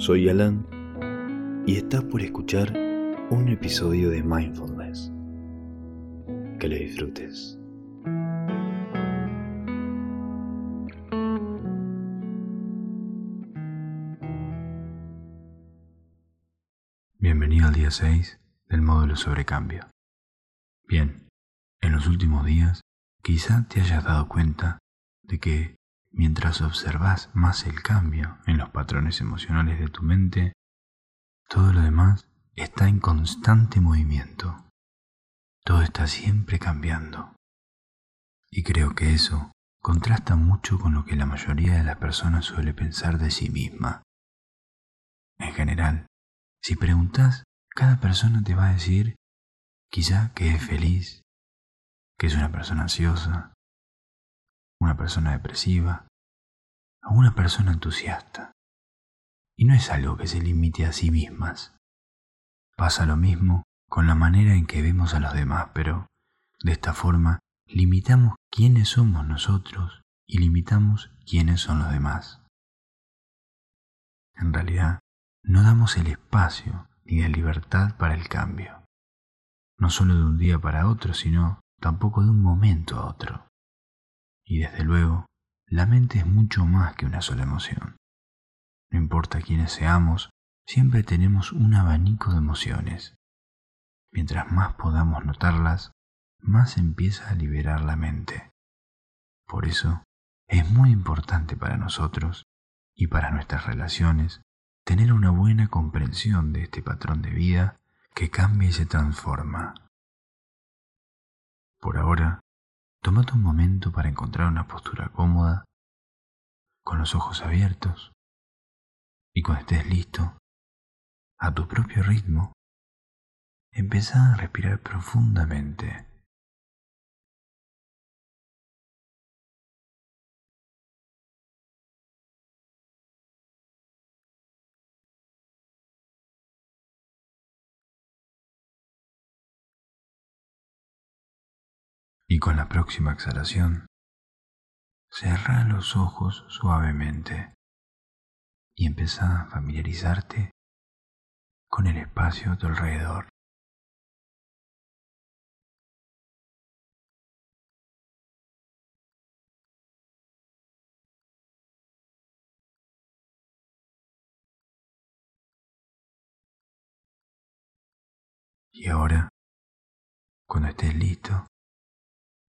Soy Alan y estás por escuchar un episodio de Mindfulness. Que lo disfrutes. Bienvenido al día 6 del módulo sobre cambio. Bien, en los últimos días quizá te hayas dado cuenta de que mientras observas más el cambio en los patrones emocionales de tu mente, todo lo demás está en constante movimiento. Todo está siempre cambiando. Y creo que eso contrasta mucho con lo que la mayoría de las personas suele pensar de sí misma. En general, si preguntas, cada persona te va a decir quizá que es feliz, que es una persona ansiosa, una persona depresiva, a una persona entusiasta. Y no es algo que se limite a sí mismas. Pasa lo mismo con la manera en que vemos a los demás, pero de esta forma limitamos quiénes somos nosotros y limitamos quiénes son los demás. En realidad, no damos el espacio ni la libertad para el cambio, no solo de un día para otro, sino tampoco de un momento a otro. Y desde luego, la mente es mucho más que una sola emoción. No importa quiénes seamos, siempre tenemos un abanico de emociones. Mientras más podamos notarlas, más empieza a liberar la mente. Por eso, es muy importante para nosotros y para nuestras relaciones tener una buena comprensión de este patrón de vida que cambia y se transforma. Por ahora, Tómate un momento para encontrar una postura cómoda, con los ojos abiertos, y cuando estés listo, a tu propio ritmo, empieza a respirar profundamente. Y con la próxima exhalación, cerra los ojos suavemente y empieza a familiarizarte con el espacio a tu alrededor. Y ahora, cuando estés listo,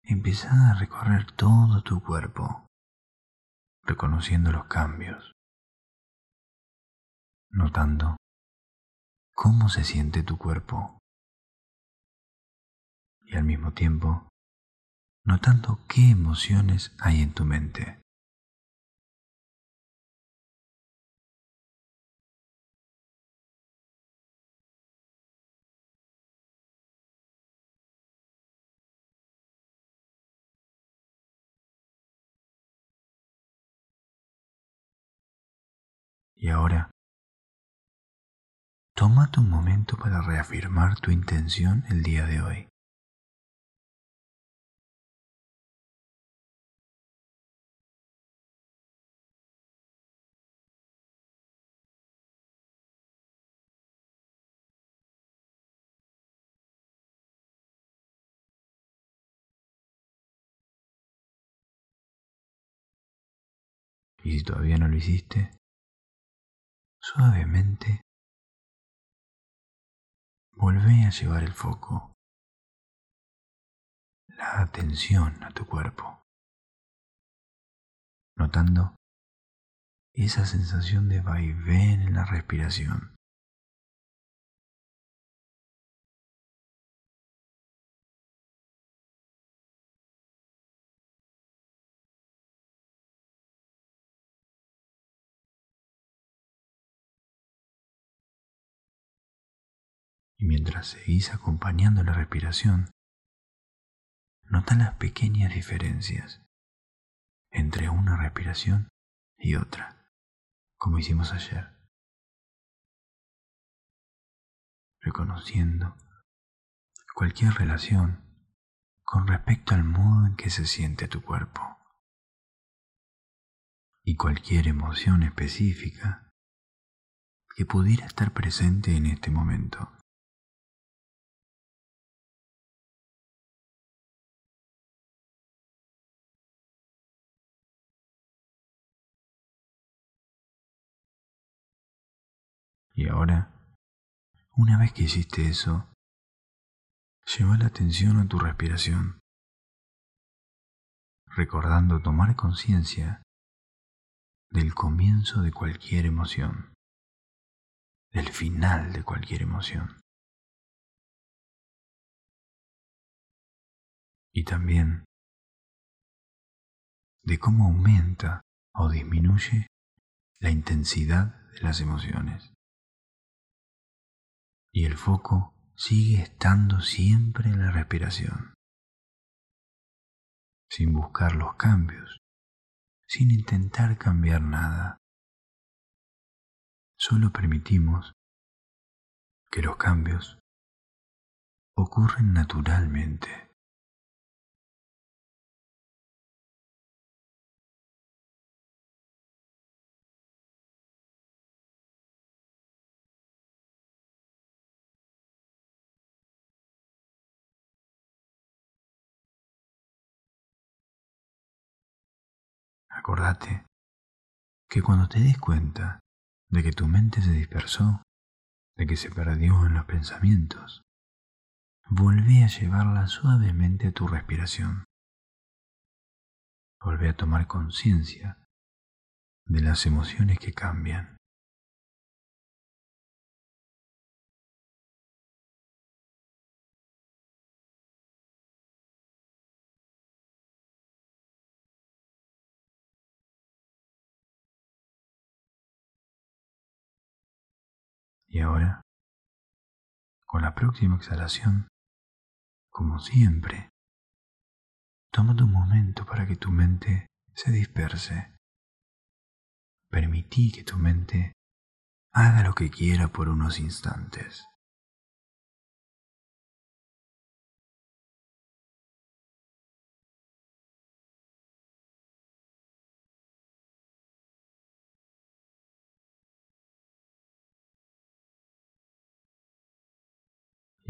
empieza a recorrer todo tu cuerpo, reconociendo los cambios, notando cómo se siente tu cuerpo y al mismo tiempo notando qué emociones hay en tu mente. Y ahora, tómate un momento para reafirmar tu intención el día de hoy. Y si todavía no lo hiciste, Suavemente, vuelve a llevar el foco, la atención a tu cuerpo, notando esa sensación de vaivén en la respiración. Y mientras seguís acompañando la respiración, nota las pequeñas diferencias entre una respiración y otra, como hicimos ayer, reconociendo cualquier relación con respecto al modo en que se siente tu cuerpo y cualquier emoción específica que pudiera estar presente en este momento. Y ahora, una vez que hiciste eso, lleva la atención a tu respiración, recordando tomar conciencia del comienzo de cualquier emoción, del final de cualquier emoción. Y también de cómo aumenta o disminuye la intensidad de las emociones y el foco sigue estando siempre en la respiración, sin buscar los cambios, sin intentar cambiar nada. Solo permitimos que los cambios ocurren naturalmente. Acordate que cuando te des cuenta de que tu mente se dispersó, de que se perdió en los pensamientos, volvé a llevarla suavemente a tu respiración. Volvé a tomar conciencia de las emociones que cambian. Y ahora, con la próxima exhalación, como siempre, tómate un momento para que tu mente se disperse. Permití que tu mente haga lo que quiera por unos instantes.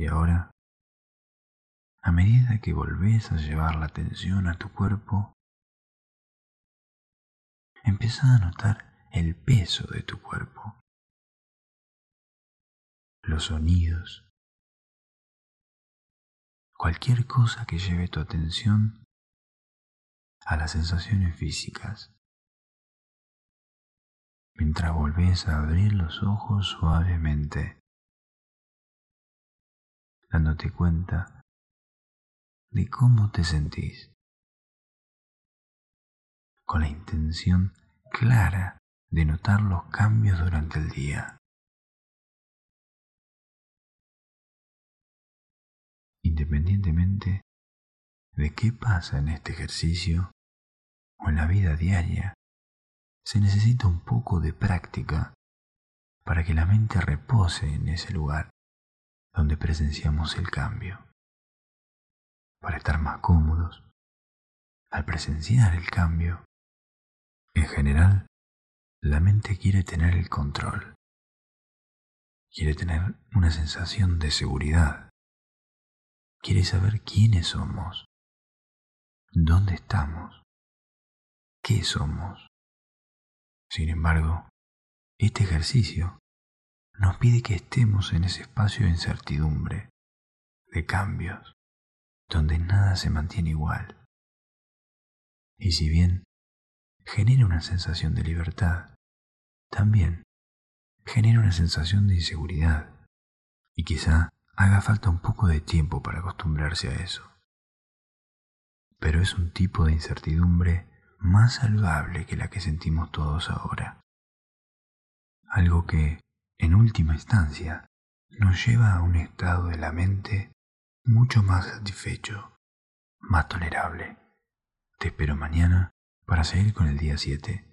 Y ahora, a medida que volvés a llevar la atención a tu cuerpo, empieza a notar el peso de tu cuerpo, los sonidos, cualquier cosa que lleve tu atención a las sensaciones físicas. Mientras volvés a abrir los ojos suavemente dándote cuenta de cómo te sentís, con la intención clara de notar los cambios durante el día. Independientemente de qué pasa en este ejercicio o en la vida diaria, se necesita un poco de práctica para que la mente repose en ese lugar donde presenciamos el cambio. Para estar más cómodos, al presenciar el cambio, en general, la mente quiere tener el control, quiere tener una sensación de seguridad, quiere saber quiénes somos, dónde estamos, qué somos. Sin embargo, este ejercicio nos pide que estemos en ese espacio de incertidumbre, de cambios, donde nada se mantiene igual. Y si bien genera una sensación de libertad, también genera una sensación de inseguridad y quizá haga falta un poco de tiempo para acostumbrarse a eso. Pero es un tipo de incertidumbre más saludable que la que sentimos todos ahora. Algo que, en última instancia, nos lleva a un estado de la mente mucho más satisfecho, más tolerable. Te espero mañana para seguir con el día 7.